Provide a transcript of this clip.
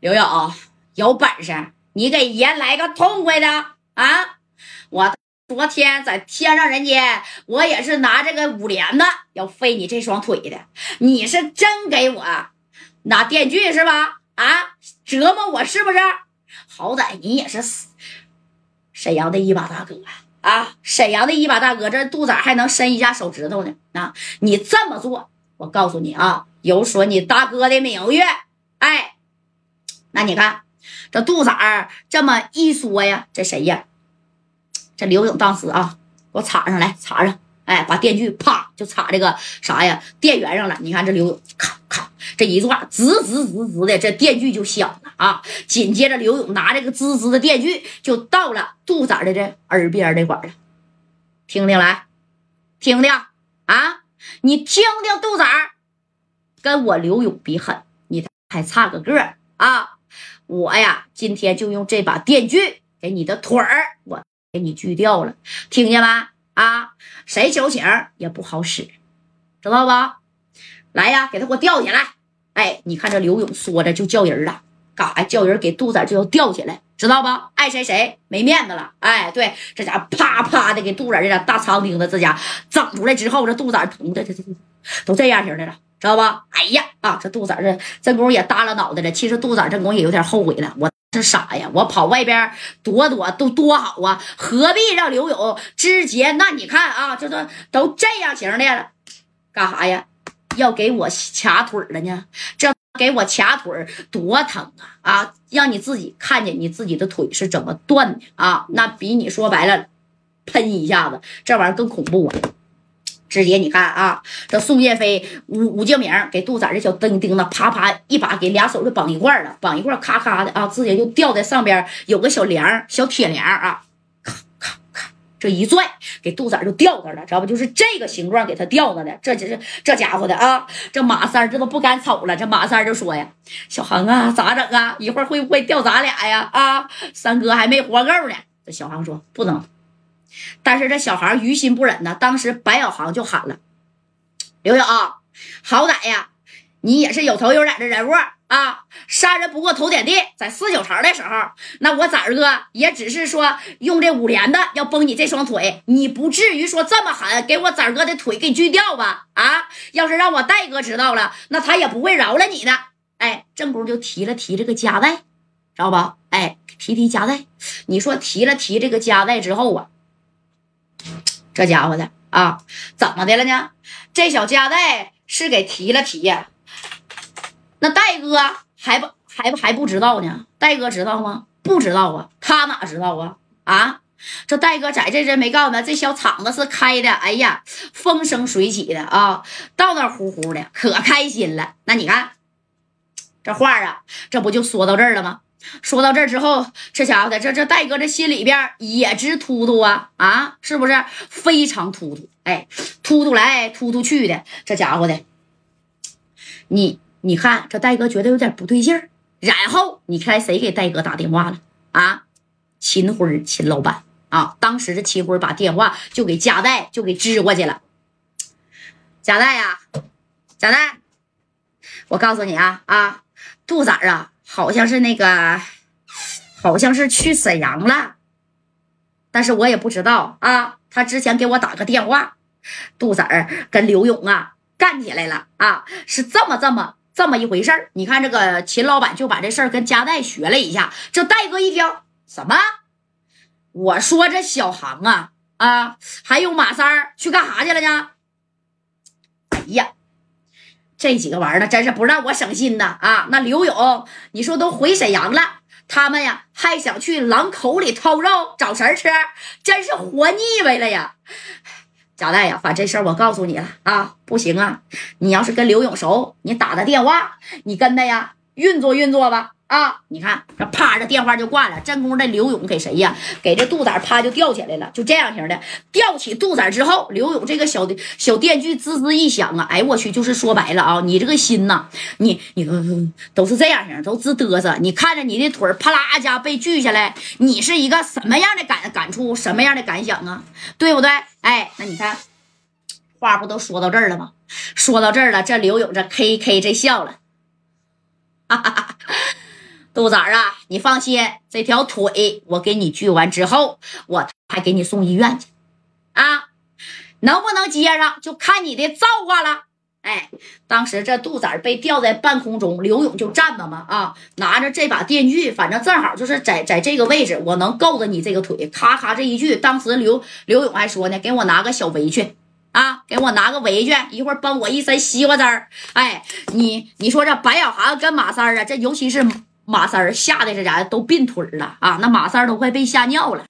刘勇，有本事你给爷来个痛快的啊！我昨天在天上人间，我也是拿这个五连的要废你这双腿的，你是真给我拿电锯是吧？啊，折磨我是不是？好歹你也是沈阳的一把大哥啊！沈阳的一把大哥，这肚子还能伸一下手指头呢啊！你这么做，我告诉你啊，有损你大哥的名誉。哎，那你看这肚子儿这么一说呀，这谁呀？这刘勇当时啊，给我插上来，插上，哎，把电锯啪就插这个啥呀电源上了。你看这刘勇咔咔这一转，滋滋滋滋的，这电锯就响了啊。紧接着刘勇拿这个滋滋的电锯就到了杜仔的这耳边这块了，听听来，听听啊，你听听杜仔跟我刘勇比狠。你还差个个啊！我呀，今天就用这把电锯给你的腿儿，我给你锯掉了，听见没？啊，谁求情也不好使，知道不？来呀，给他给我吊起来！哎，你看这刘勇说着就叫人了，干啥？叫人给杜仔就要吊起来，知道不？爱谁谁没面子了！哎，对，这家伙啪啪的给杜仔这俩大长钉子，这家整出来之后，这杜仔疼的这这这都这样型的了。知道吧？哎呀啊！这杜子这这功夫也耷拉脑袋了。其实杜子这功夫也有点后悔了。我这傻呀！我跑外边躲躲都多好啊，何必让刘勇直接？那你看啊，这都都这样型的，干啥呀？要给我卡腿了呢？这给我卡腿多疼啊！啊，让你自己看见你自己的腿是怎么断的啊？那比你说白了喷一下子这玩意儿更恐怖啊！直接你看啊，这宋叶飞、武武敬明给杜仔这小钉钉子，啪啪一把给俩手就绑一块了，绑一块咔咔的啊，直接就吊在上边，有个小梁小铁梁啊，咔咔咔，这一拽给杜仔就吊着了，知道不？就是这个形状给他吊着的，这就是这家伙的啊。这马三这都不敢瞅了，这马三就说呀：“小航啊，咋整啊？一会儿会不会吊咱俩呀？啊，三哥还没活够呢。”这小航说：“不能。”但是这小孩于心不忍呢，当时白小航就喊了：“刘勇，好歹呀，你也是有头有脸的人物啊！杀人不过头点地，在四九城的时候，那我崽儿哥也只是说用这五连的要崩你这双腿，你不至于说这么狠，给我崽儿哥的腿给锯掉吧？啊！要是让我戴哥知道了，那他也不会饶了你的。哎，正宫就提了提这个夹带，知道吧？哎，提提夹带，你说提了提这个夹带之后啊。”这家伙的啊，怎么的了呢？这小夹带是给提了提。那戴哥还不还不还不知道呢？戴哥知道吗？不知道啊，他哪知道啊？啊，这戴哥在这阵没告诉他，这小厂子是开的，哎呀，风生水起的啊，到那呼呼的，可开心了。那你看这话啊，这不就说到这儿了吗？说到这之后，这家伙的这这戴哥这心里边也直突突啊啊，是不是非常突突？哎，突突来突突去的，这家伙的，你你看这戴哥觉得有点不对劲儿，然后你猜谁给戴哥打电话了啊？秦辉，秦老板啊！当时这秦辉把电话就给贾代就给支过去了。贾代呀，贾代，我告诉你啊啊，杜仔啊。好像是那个，好像是去沈阳了，但是我也不知道啊。他之前给我打个电话，杜子儿跟刘勇啊干起来了啊，是这么这么这么一回事儿。你看这个秦老板就把这事儿跟加代学了一下，这戴哥一听什么？我说这小航啊啊，还有马三儿去干啥去了呢？哎呀！这几个玩意儿呢，真是不让我省心呐！啊，那刘勇，你说都回沈阳了，他们呀还想去狼口里偷肉找食吃，真是活腻歪了呀！贾代呀，把这事儿我告诉你了啊，不行啊，你要是跟刘勇熟，你打个电话，你跟他呀运作运作吧。啊！你看，这啪，这电话就挂了。真功这刘勇给谁呀？给这肚崽啪就吊起来了，就这样型的。吊起肚崽之后，刘勇这个小小电锯滋滋一响啊！哎，我去，就是说白了啊，你这个心呐，你你都是这样型，都直嘚瑟。你看着你的腿啪啦一下被锯下来，你是一个什么样的感感触？什么样的感想啊？对不对？哎，那你看，话不都说到这儿了吗？说到这儿了，这刘勇这 K K 这笑了，哈哈哈。杜仔啊，你放心，这条腿我给你锯完之后，我还给你送医院去啊。能不能接上，就看你的造化了。哎，当时这杜仔被吊在半空中，刘勇就站着嘛啊，拿着这把电锯，反正正好就是在在这个位置，我能够着你这个腿，咔咔这一锯。当时刘刘勇还说呢，给我拿个小围裙啊，给我拿个围裙，一会儿帮我一身西瓜汁儿。哎，你你说这白小涵跟马三啊，这尤其是马三儿吓得这家伙都并腿了啊，那马三儿都快被吓尿了。